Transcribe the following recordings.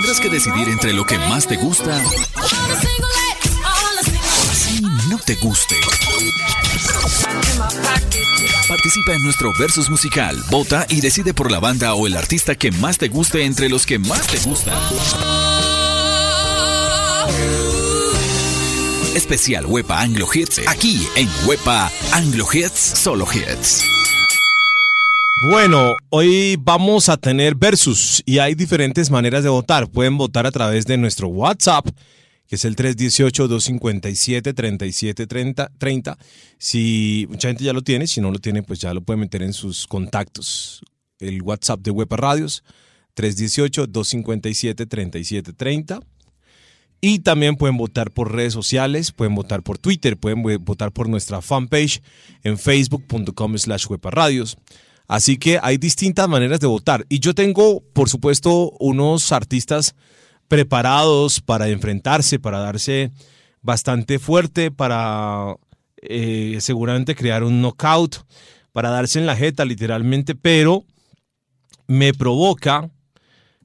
tendrás que decidir entre lo que más te gusta y no te guste. Participa en nuestro versus musical. Vota y decide por la banda o el artista que más te guste entre los que más te gustan. Especial Wepa Anglo Hits. Aquí en Wepa Anglo Hits Solo Hits. Bueno, hoy vamos a tener versus y hay diferentes maneras de votar. Pueden votar a través de nuestro WhatsApp, que es el 318-257-3730. Si mucha gente ya lo tiene, si no lo tiene, pues ya lo pueden meter en sus contactos. El WhatsApp de Wepa Radios, 318-257-3730. Y también pueden votar por redes sociales, pueden votar por Twitter, pueden votar por nuestra fanpage en facebook.com slash radios. Así que hay distintas maneras de votar. Y yo tengo, por supuesto, unos artistas preparados para enfrentarse, para darse bastante fuerte, para eh, seguramente crear un knockout, para darse en la jeta literalmente, pero me provoca,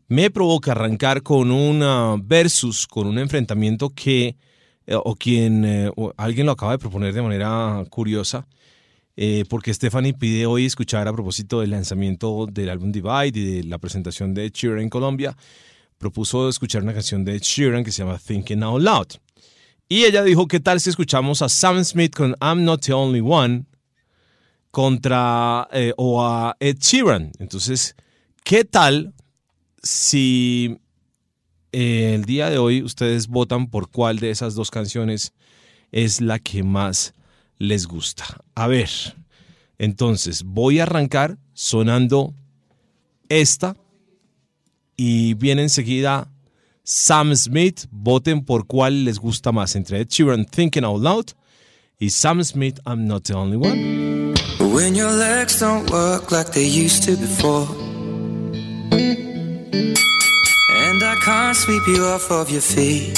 me provoca arrancar con un versus, con un enfrentamiento que, eh, o quien, eh, alguien lo acaba de proponer de manera curiosa, eh, porque Stephanie pide hoy escuchar a propósito del lanzamiento del álbum Divide y de la presentación de Sheeran en Colombia, propuso escuchar una canción de Sheeran que se llama Thinking Out Loud. Y ella dijo, ¿qué tal si escuchamos a Sam Smith con I'm Not the Only One contra eh, o a Ed Sheeran? Entonces, ¿qué tal si eh, el día de hoy ustedes votan por cuál de esas dos canciones es la que más les gusta. A ver, entonces voy a arrancar sonando esta y viene enseguida Sam Smith. Voten por cuál les gusta más entre Ed Sheeran Thinking Out Loud y Sam Smith I'm Not the Only One. When your legs don't work like they used to before. And I can't sweep you off of your feet.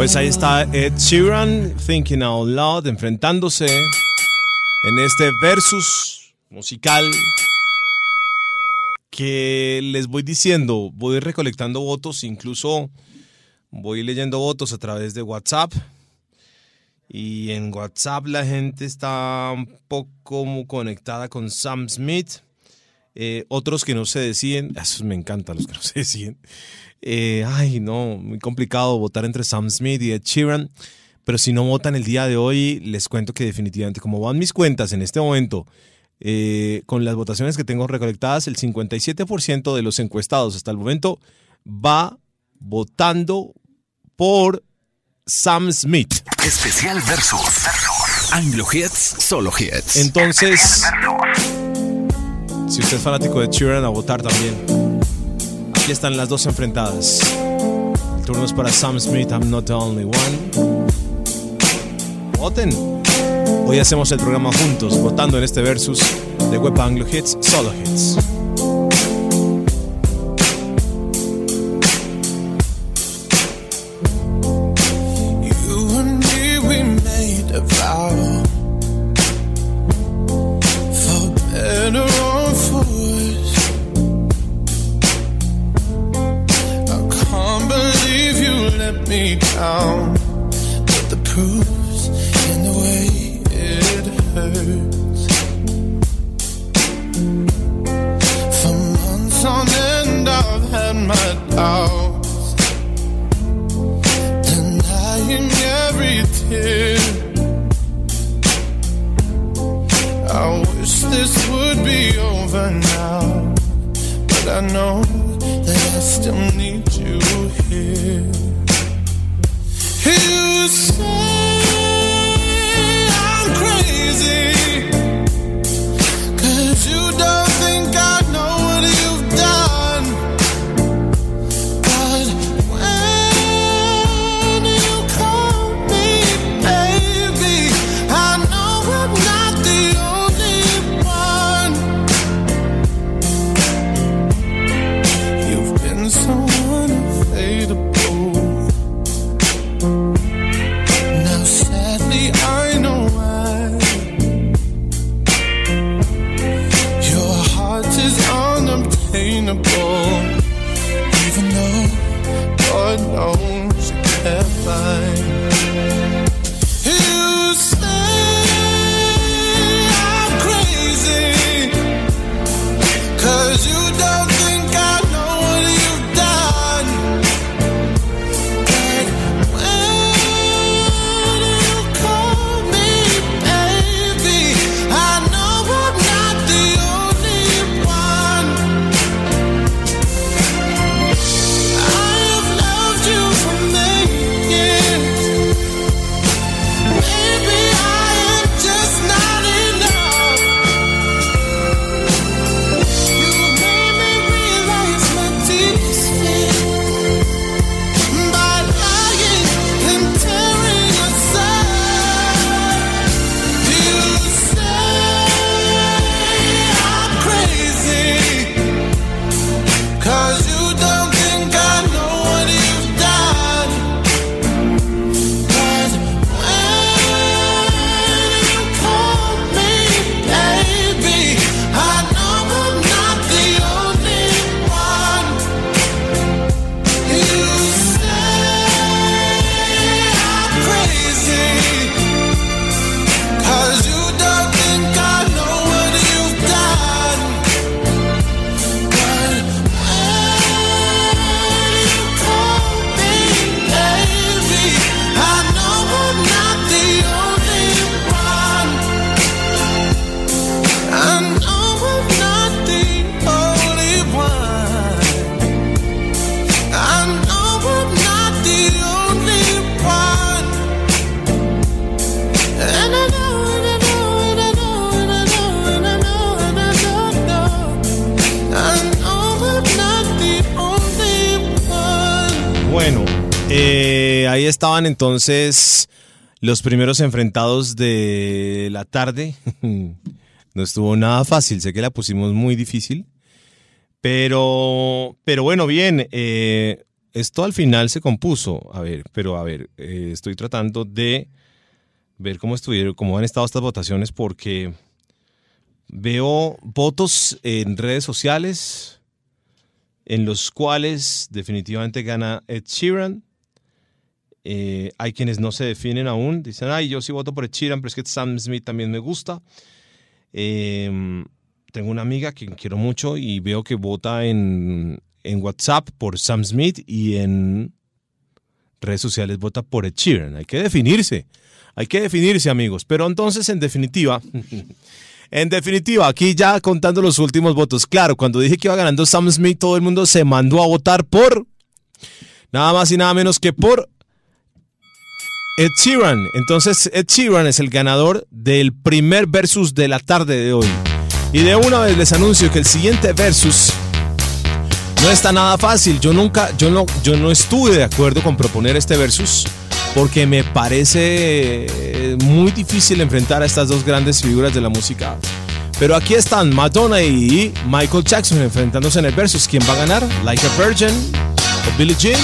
Pues ahí está Ed Sheeran, Thinking Out Loud, enfrentándose en este versus musical que les voy diciendo, voy recolectando votos, incluso voy leyendo votos a través de WhatsApp. Y en WhatsApp la gente está un poco conectada con Sam Smith. Eh, otros que no se deciden, esos me encantan los que no se deciden. Eh, ay, no, muy complicado votar entre Sam Smith y Ed Sheeran. Pero si no votan el día de hoy, les cuento que definitivamente, como van mis cuentas en este momento, eh, con las votaciones que tengo recolectadas, el 57% de los encuestados hasta el momento va votando por Sam Smith. Especial Versus. Anglo Hits, solo hits. Entonces, si usted es fanático de Sheeran, a votar también. Aquí están las dos enfrentadas. El turno es para Sam Smith, I'm not the only one. Voten. Hoy hacemos el programa juntos, votando en este versus de Web Anglo Hits, solo hits. Me entonces los primeros enfrentados de la tarde. no estuvo nada fácil, sé que la pusimos muy difícil. Pero, pero bueno, bien, eh, esto al final se compuso. A ver, pero a ver, eh, estoy tratando de ver cómo estuvieron, cómo han estado estas votaciones, porque veo votos en redes sociales en los cuales definitivamente gana Ed Sheeran. Eh, hay quienes no se definen aún, dicen, ay, yo sí voto por Sheeran, pero es que Sam Smith también me gusta. Eh, tengo una amiga que quiero mucho y veo que vota en, en WhatsApp por Sam Smith y en redes sociales vota por Ed Sheeran. Hay que definirse, hay que definirse amigos. Pero entonces, en definitiva, en definitiva, aquí ya contando los últimos votos, claro, cuando dije que iba ganando Sam Smith, todo el mundo se mandó a votar por nada más y nada menos que por Ed Sheeran. Entonces, Ed Sheeran es el ganador del primer versus de la tarde de hoy. Y de una vez les anuncio que el siguiente versus no está nada fácil. Yo nunca, yo no, yo no estuve de acuerdo con proponer este versus porque me parece eh, muy difícil enfrentar a estas dos grandes figuras de la música. Pero aquí están Madonna y Michael Jackson enfrentándose en el versus. ¿Quién va a ganar? Like a Virgin o Billie Jean?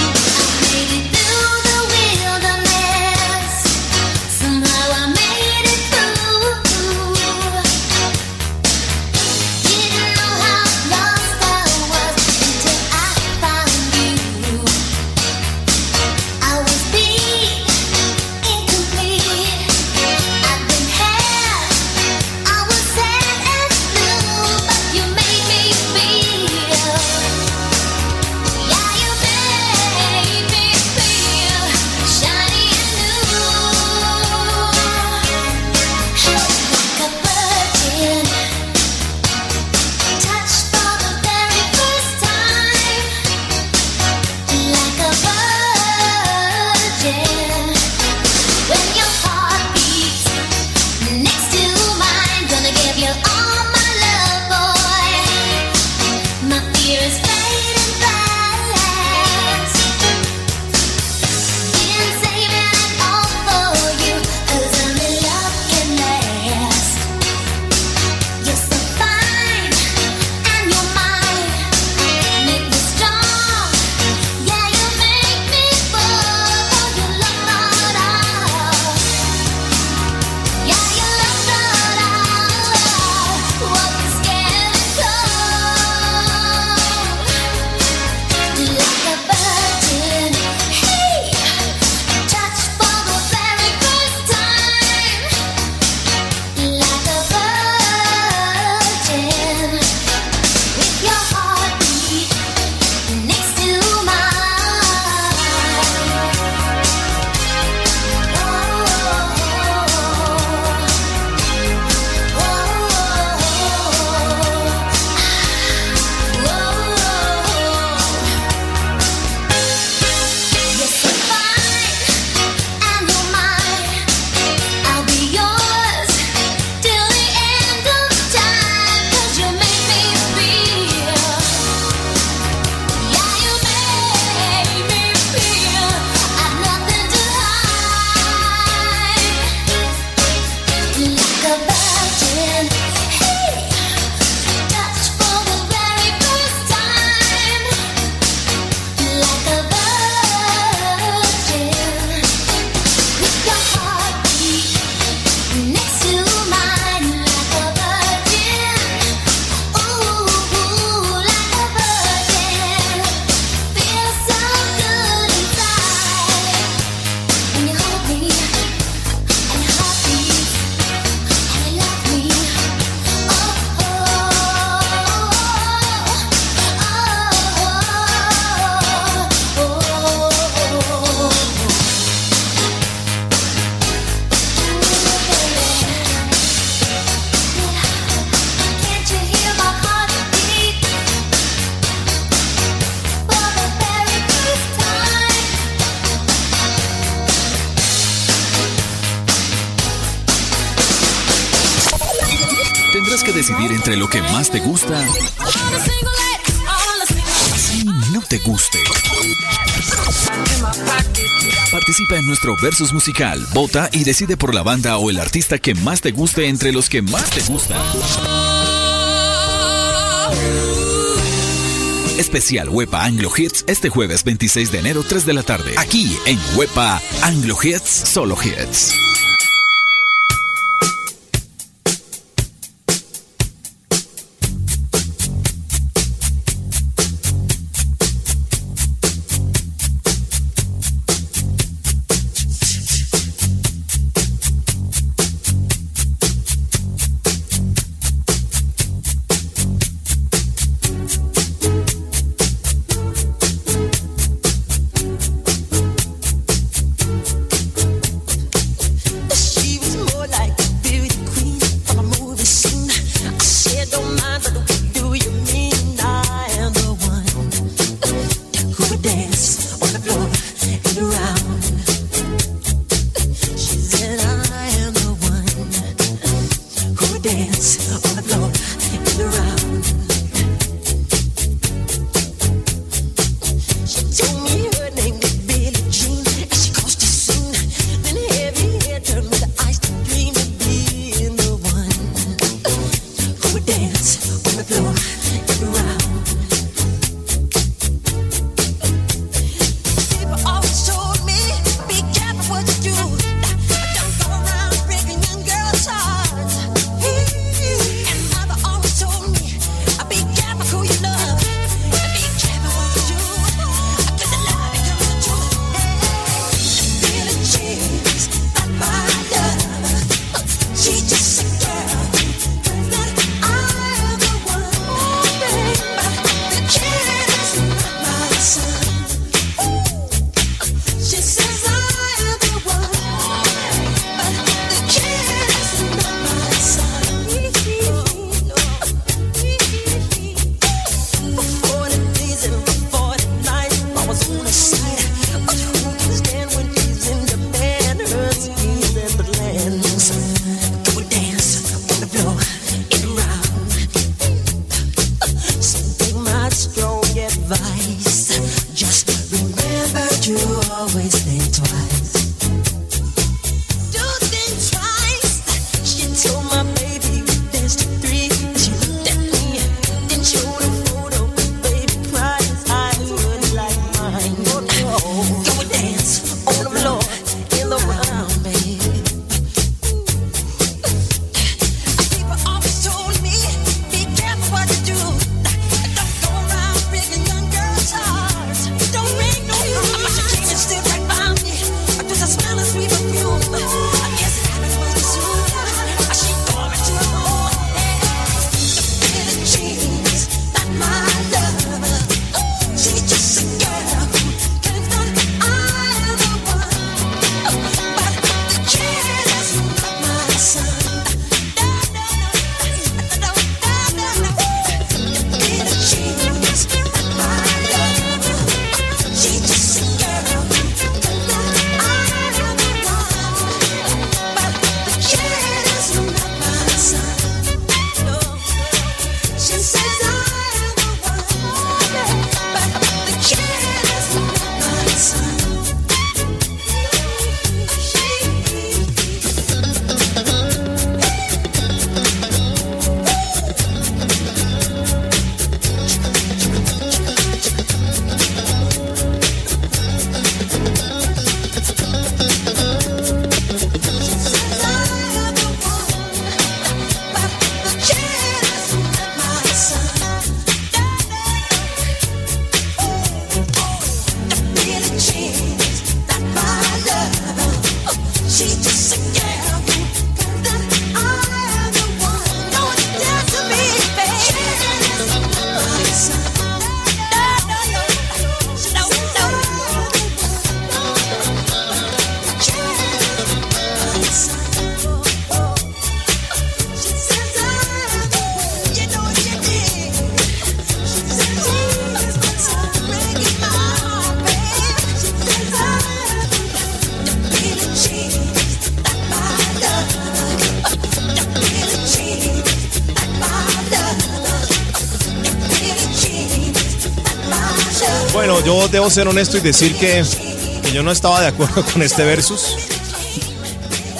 Versus Musical. Vota y decide por la banda o el artista que más te guste entre los que más te gustan. Especial Wepa Anglo Hits este jueves 26 de enero 3 de la tarde. Aquí en Wepa Anglo Hits Solo Hits. ser honesto y decir que, que yo no estaba de acuerdo con este versus.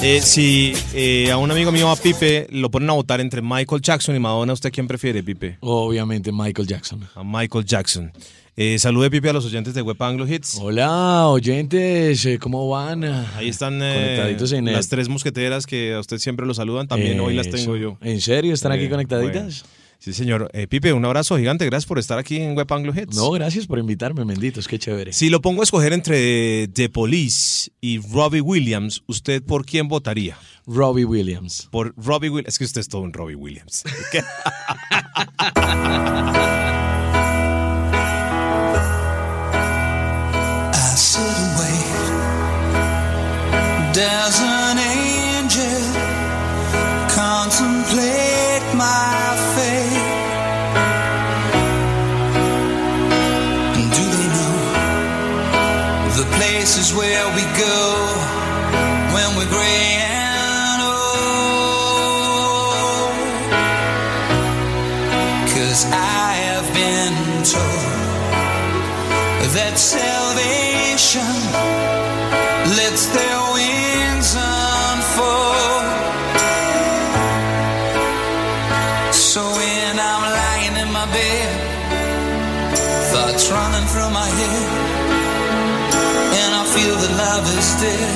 Eh, si eh, a un amigo mío, a Pipe, lo ponen a votar entre Michael Jackson y Madonna, ¿usted quién prefiere, Pipe? Obviamente Michael Jackson. A Michael Jackson. Eh, salude, Pipe, a los oyentes de Web Anglo Hits. Hola, oyentes, eh, ¿cómo van? Ahí están las tres mosqueteras que a usted siempre lo saludan, también hoy las tengo yo. ¿En serio? ¿Están aquí conectaditas? Sí, señor. Eh, Pipe, un abrazo gigante. Gracias por estar aquí en Web Anglo Hits. No, gracias por invitarme, benditos, qué chévere. Si lo pongo a escoger entre The Police y Robbie Williams, ¿usted por quién votaría? Robbie Williams. Por Robbie Williams. Es que usted es todo un Robbie Williams. An angel contemplate my where we go when we're gray and old? Oh. Cause I have been told that salvation still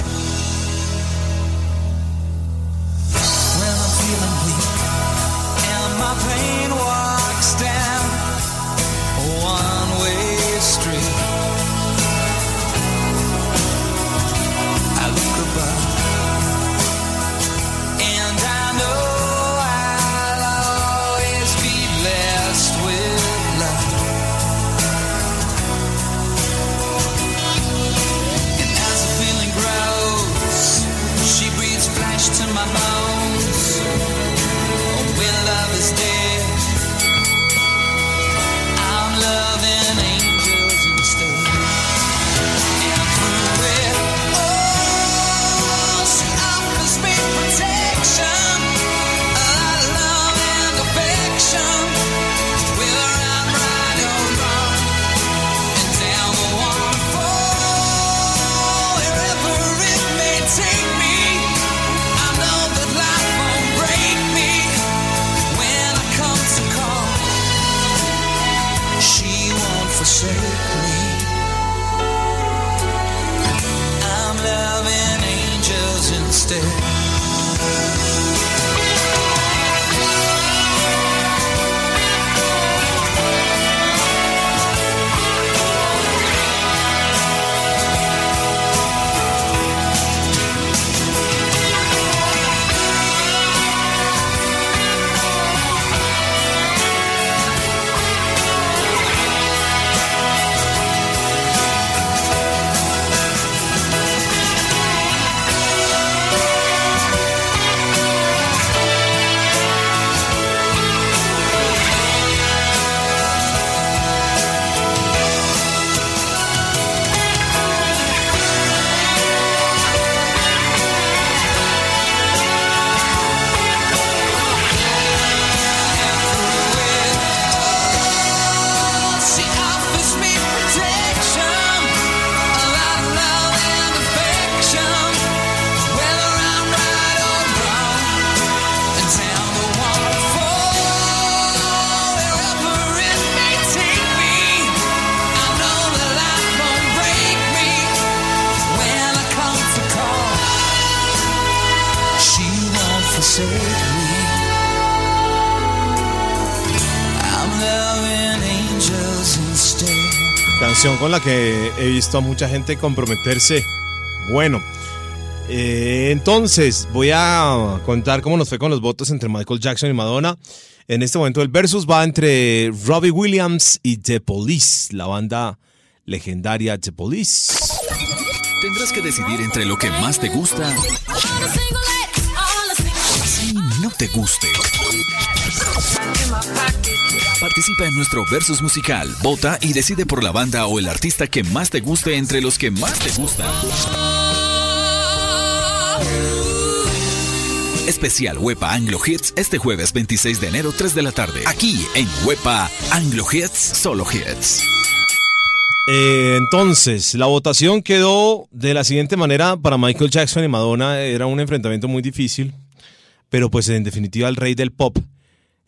Con la que he visto a mucha gente comprometerse. Bueno, Eh, entonces, voy a contar cómo nos fue con los votos entre Michael Jackson y Madonna. En este momento el versus va entre Robbie Williams y The Police, la banda legendaria The Police. Tendrás que decidir entre lo que más te gusta y no te guste. Participa en nuestro versus musical, vota y decide por la banda o el artista que más te guste entre los que más te gustan. Especial Wepa Anglo Hits este jueves 26 de enero 3 de la tarde. Aquí en Wepa Anglo Hits Solo Hits. Eh, entonces, la votación quedó de la siguiente manera para Michael Jackson y Madonna. Era un enfrentamiento muy difícil, pero pues en definitiva el rey del pop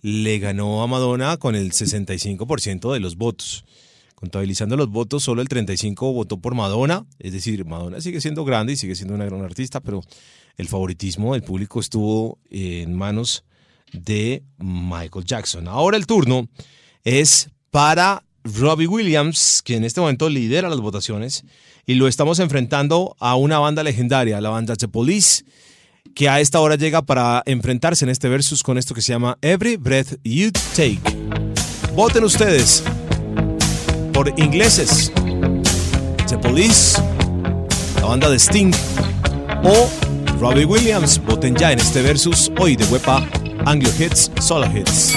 le ganó a Madonna con el 65% de los votos. Contabilizando los votos, solo el 35% votó por Madonna. Es decir, Madonna sigue siendo grande y sigue siendo una gran artista, pero el favoritismo del público estuvo en manos de Michael Jackson. Ahora el turno es para Robbie Williams, que en este momento lidera las votaciones, y lo estamos enfrentando a una banda legendaria, la banda The Police, que a esta hora llega para enfrentarse en este versus con esto que se llama Every Breath You Take. Voten ustedes por ingleses, The Police, la banda de Sting o Robbie Williams. Voten ya en este versus hoy de Wepa Anglo Hits, Solo Hits.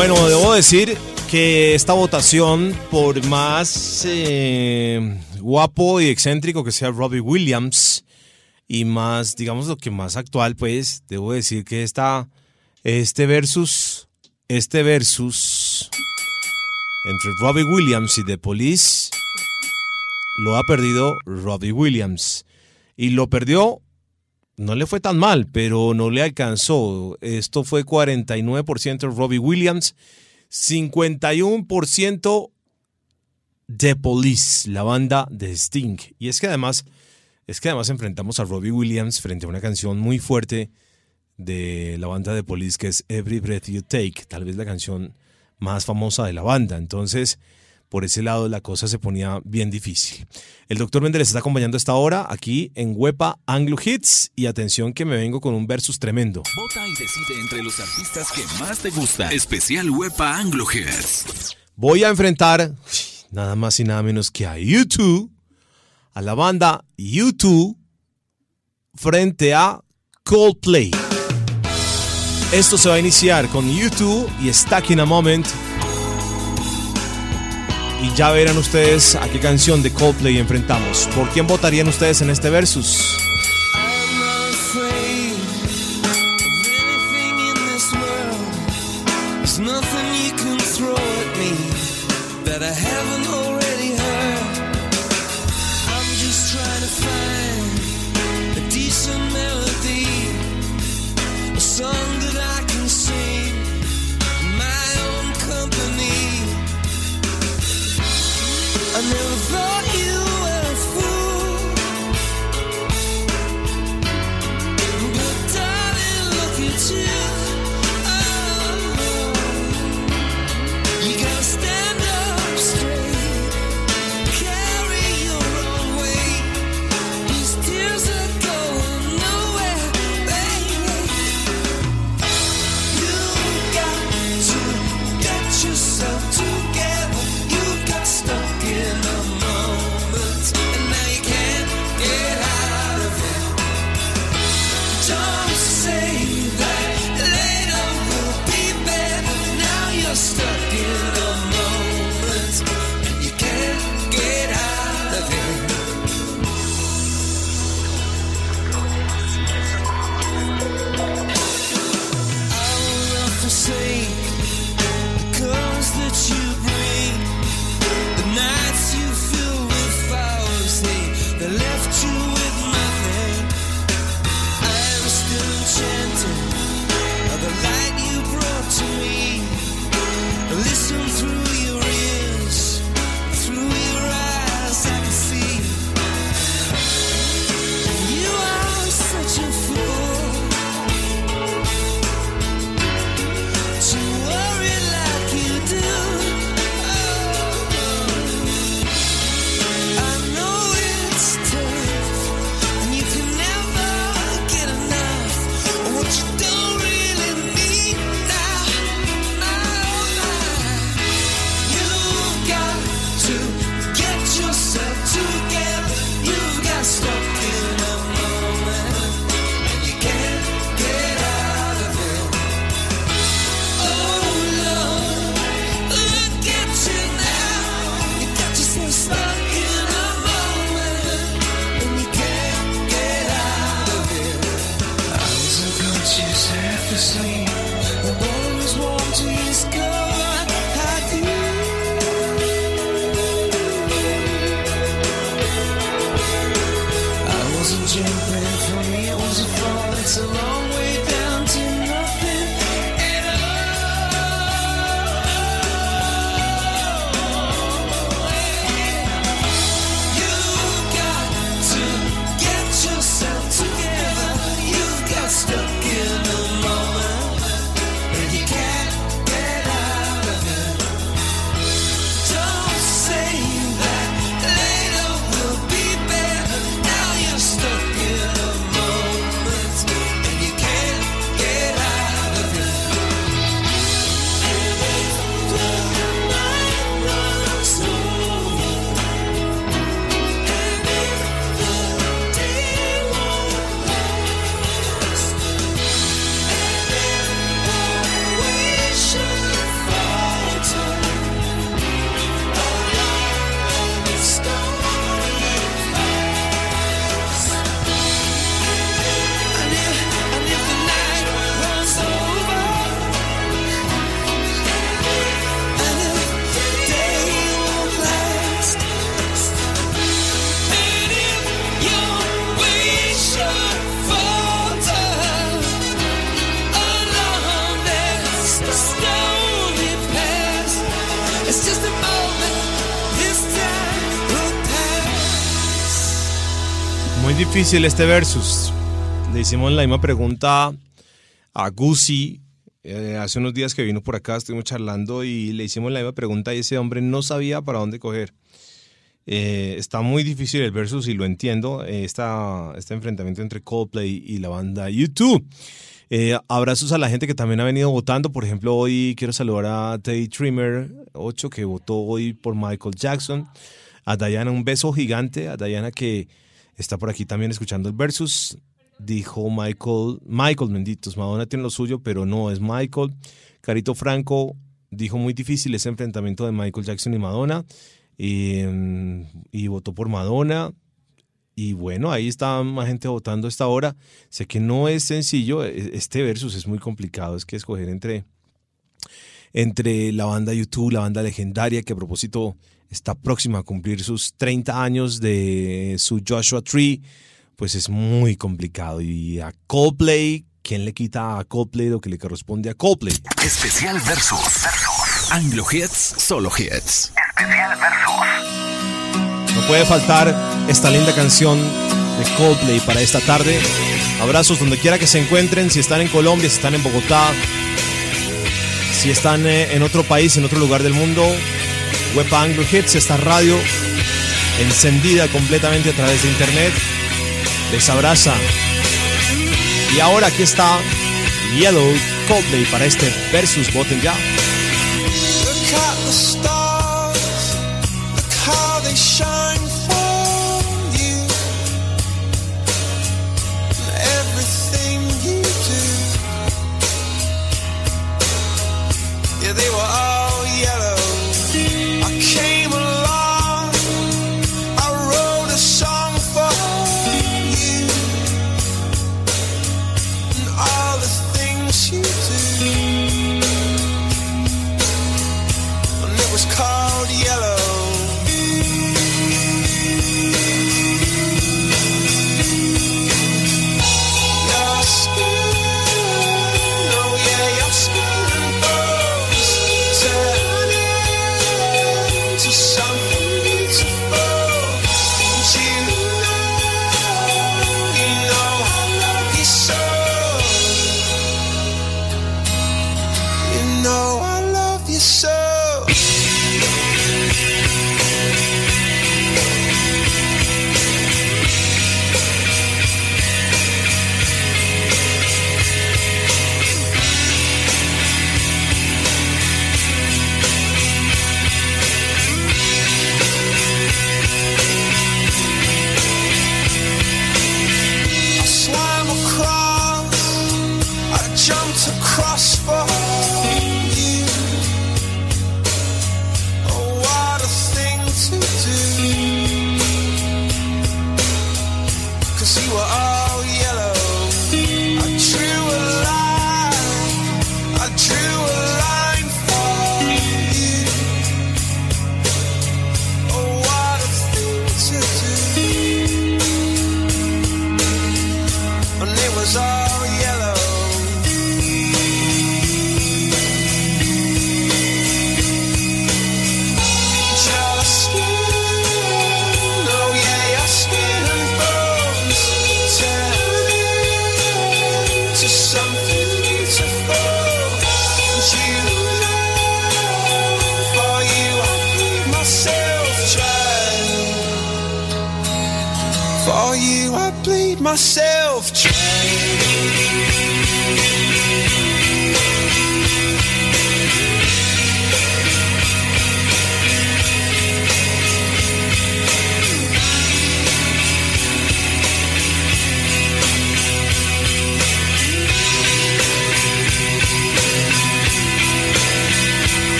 Bueno, debo decir que esta votación, por más eh, guapo y excéntrico que sea Robbie Williams, y más, digamos, lo que más actual, pues, debo decir que esta, este versus, este versus entre Robbie Williams y The Police, lo ha perdido Robbie Williams. Y lo perdió no le fue tan mal, pero no le alcanzó. Esto fue 49% Robbie Williams, 51% The Police, la banda de Sting. Y es que además, es que además enfrentamos a Robbie Williams frente a una canción muy fuerte de la banda de Police que es Every Breath You Take, tal vez la canción más famosa de la banda. Entonces, por ese lado la cosa se ponía bien difícil. El doctor Méndez está acompañando a esta hora aquí en Huepa Anglo Hits y atención que me vengo con un versus tremendo. Vota y decide entre los artistas que más te gustan. Especial Huepa Anglo Hits. Voy a enfrentar nada más y nada menos que a YouTube, a la banda YouTube frente a Coldplay. Esto se va a iniciar con YouTube y Stuck in a Moment. Y ya verán ustedes a qué canción de Coldplay enfrentamos. ¿Por quién votarían ustedes en este versus? Difícil este versus. Le hicimos la misma pregunta a Gucci eh, hace unos días que vino por acá, estuvimos charlando y le hicimos la misma pregunta y ese hombre no sabía para dónde coger. Eh, está muy difícil el versus y lo entiendo, eh, esta- este enfrentamiento entre Coldplay y la banda YouTube. Eh, abrazos a la gente que también ha venido votando. Por ejemplo, hoy quiero saludar a Teddy Trimmer 8 que votó hoy por Michael Jackson. A Diana un beso gigante. A Diana que está por aquí también escuchando el versus. Dijo Michael, Michael benditos, Madonna tiene lo suyo, pero no es Michael. Carito Franco dijo muy difícil ese enfrentamiento de Michael Jackson y Madonna. Y, mm, y votó por Madonna. Y bueno, ahí está más gente votando esta hora. Sé que no es sencillo, e- este versus es muy complicado, es que escoger entre, entre la banda YouTube, la banda legendaria, que a propósito está próxima a cumplir sus 30 años de su Joshua Tree, pues es muy complicado. Y a Coldplay, ¿quién le quita a Coldplay lo que le corresponde a Coldplay? Especial Versus. Anglo Hits, solo hits. No puede faltar esta linda canción de Coldplay para esta tarde. Abrazos donde quiera que se encuentren, si están en Colombia, si están en Bogotá, si están eh, en otro país, en otro lugar del mundo. Web Anglo Hits, esta radio encendida completamente a través de internet, les abraza. Y ahora aquí está Yellow Coldplay para este versus voten ya. myself trying.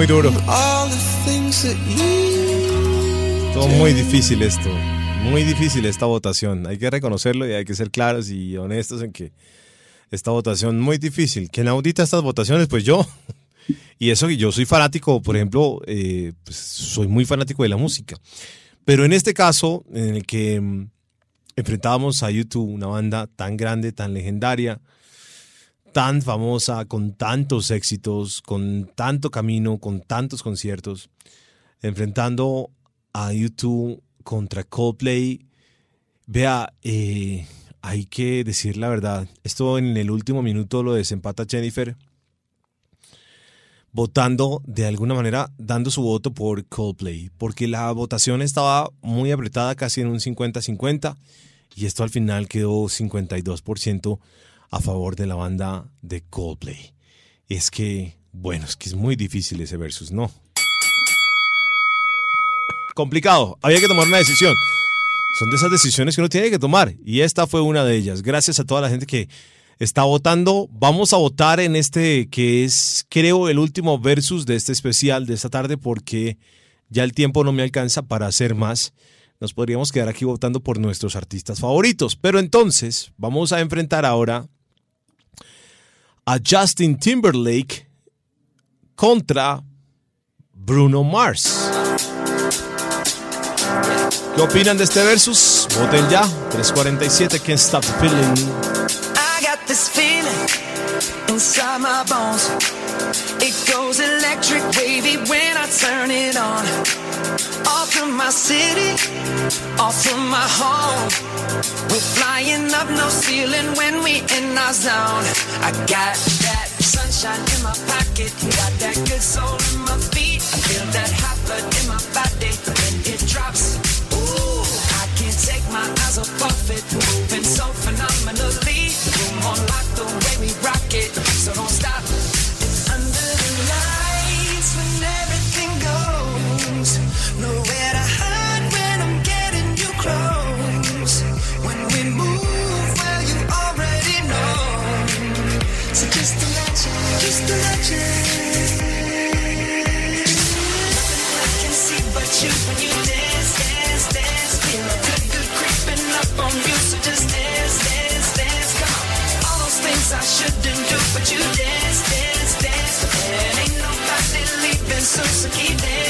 Muy duro. Estuvo muy difícil esto. Muy difícil esta votación. Hay que reconocerlo y hay que ser claros y honestos en que esta votación muy difícil. ¿Quién audita estas votaciones? Pues yo. Y eso que yo soy fanático, por ejemplo, eh, pues soy muy fanático de la música. Pero en este caso, en el que mm, enfrentábamos a YouTube, una banda tan grande, tan legendaria, tan famosa, con tantos éxitos, con tanto camino, con tantos conciertos, enfrentando a YouTube contra Coldplay. Vea, eh, hay que decir la verdad. Esto en el último minuto lo desempata Jennifer, votando de alguna manera, dando su voto por Coldplay, porque la votación estaba muy apretada, casi en un 50-50, y esto al final quedó 52% a favor de la banda de Coldplay. Es que, bueno, es que es muy difícil ese versus, ¿no? Complicado, había que tomar una decisión. Son de esas decisiones que uno tiene que tomar y esta fue una de ellas. Gracias a toda la gente que está votando. Vamos a votar en este que es, creo, el último versus de este especial de esta tarde porque ya el tiempo no me alcanza para hacer más. Nos podríamos quedar aquí votando por nuestros artistas favoritos. Pero entonces vamos a enfrentar ahora a Justin Timberlake contra Bruno Mars. ¿Qué opinan de este versus? Voten ya. 347 Can't Stop the Feeling. I got. It goes electric wavy when I turn it on. Off from my city, off from my home. We're flying up no ceiling when we in our zone. I got that sunshine in my pocket, got that good soul in my feet. I feel that hot blood in my body when it drops. Ooh, I can't take my eyes off of it, moving so phenomenally. But you dance, dance, dance. Ain't nobody leaving soon, so keep dancing.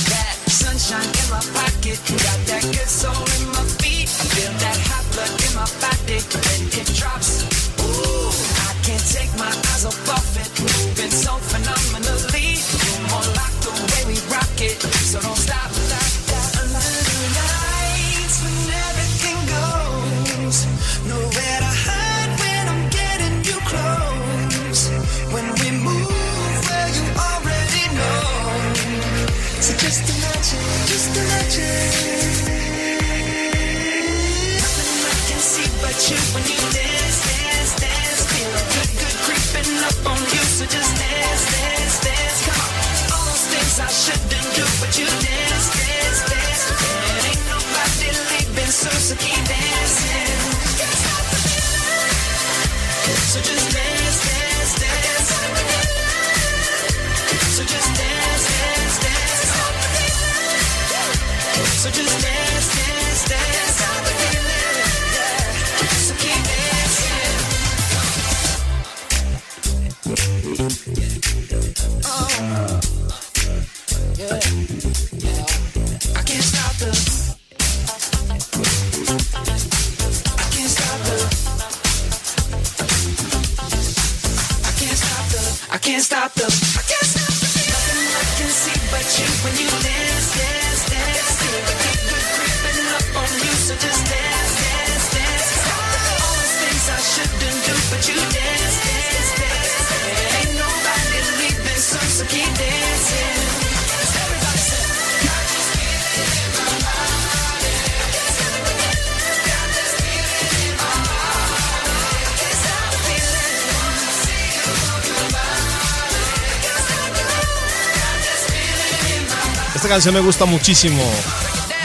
canción me gusta muchísimo.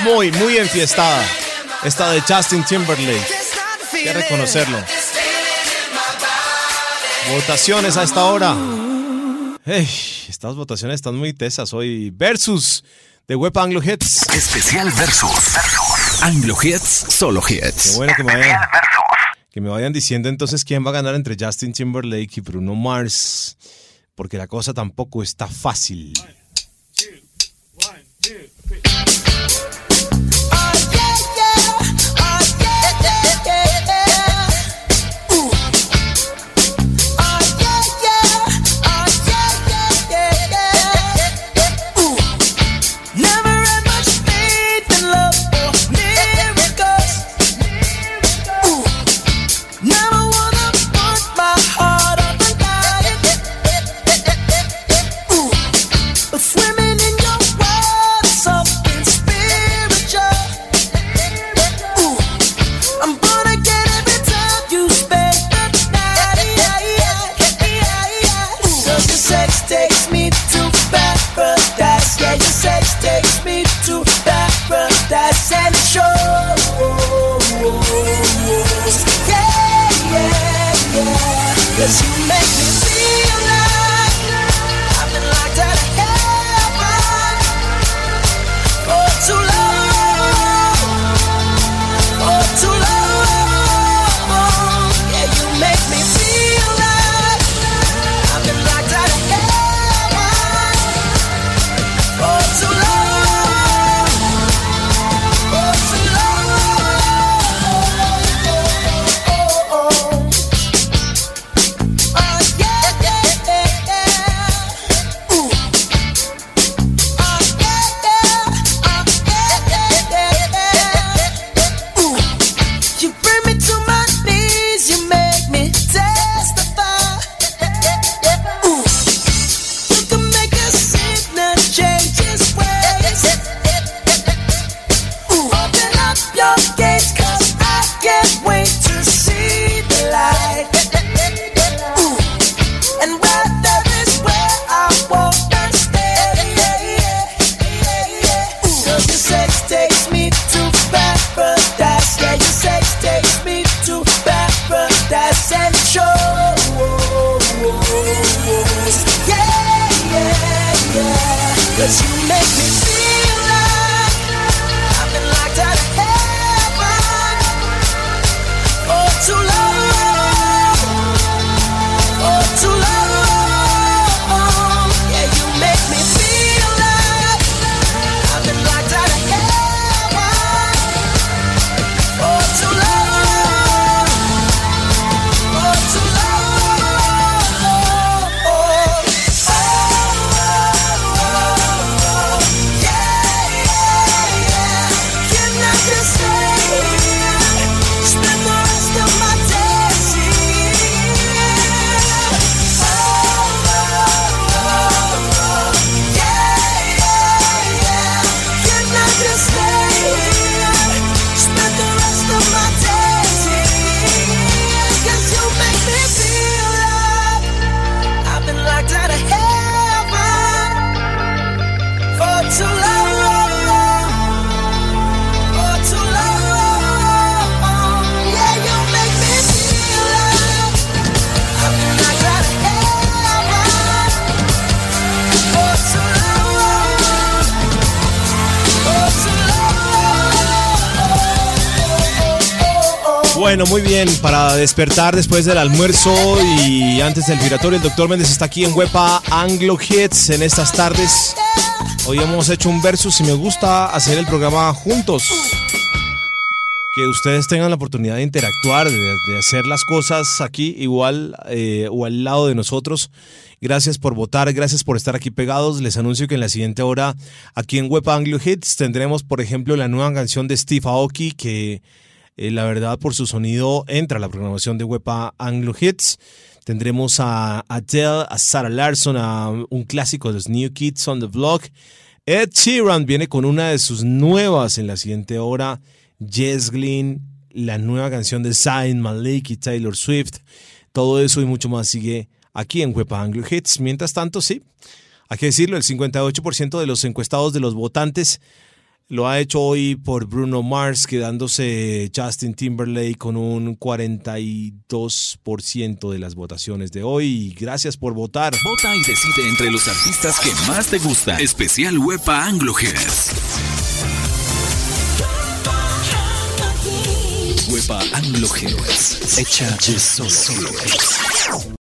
Muy, muy enfiestada. Esta de Justin Timberlake. Hay que reconocerlo. Votaciones a esta hora. Estas votaciones están muy tesas hoy. Versus de Web Anglo Hits. Especial Versus. Anglo Hits, solo Qué hits. bueno que me vayan, que me vayan diciendo entonces quién va a ganar entre Justin Timberlake y Bruno Mars. Porque la cosa tampoco está fácil. Bueno, muy bien, para despertar después del almuerzo y antes del giratorio, el doctor Méndez está aquí en Huepa Anglo Hits en estas tardes. Hoy hemos hecho un versus y me gusta hacer el programa juntos. Que ustedes tengan la oportunidad de interactuar, de, hacer las cosas aquí igual eh, o al lado de nosotros. Gracias por votar, gracias por estar aquí pegados. Les anuncio que en la siguiente hora aquí en Web Anglo Hits tendremos, por ejemplo, la nueva canción de Steve Aoki que eh, la verdad por su sonido entra la programación de Wepa Anglo Hits. Tendremos a Adele, a Sarah Larson, a un clásico de los New Kids on the Block. Ed Sheeran viene con una de sus nuevas en la siguiente hora. Jess Glynn, la nueva canción de Zayn Malik y Taylor Swift. Todo eso y mucho más sigue aquí en Wepa Anglo Hits. Mientras tanto, sí, Hay que decirlo, el 58% de los encuestados de los votantes lo ha hecho hoy por Bruno Mars, quedándose Justin Timberlake con un 42% de las votaciones de hoy. Gracias por votar. Vota y decide entre los artistas que más te gustan. Especial Huepa Anglo Hits. Huepa Anglo. Hecha de solo.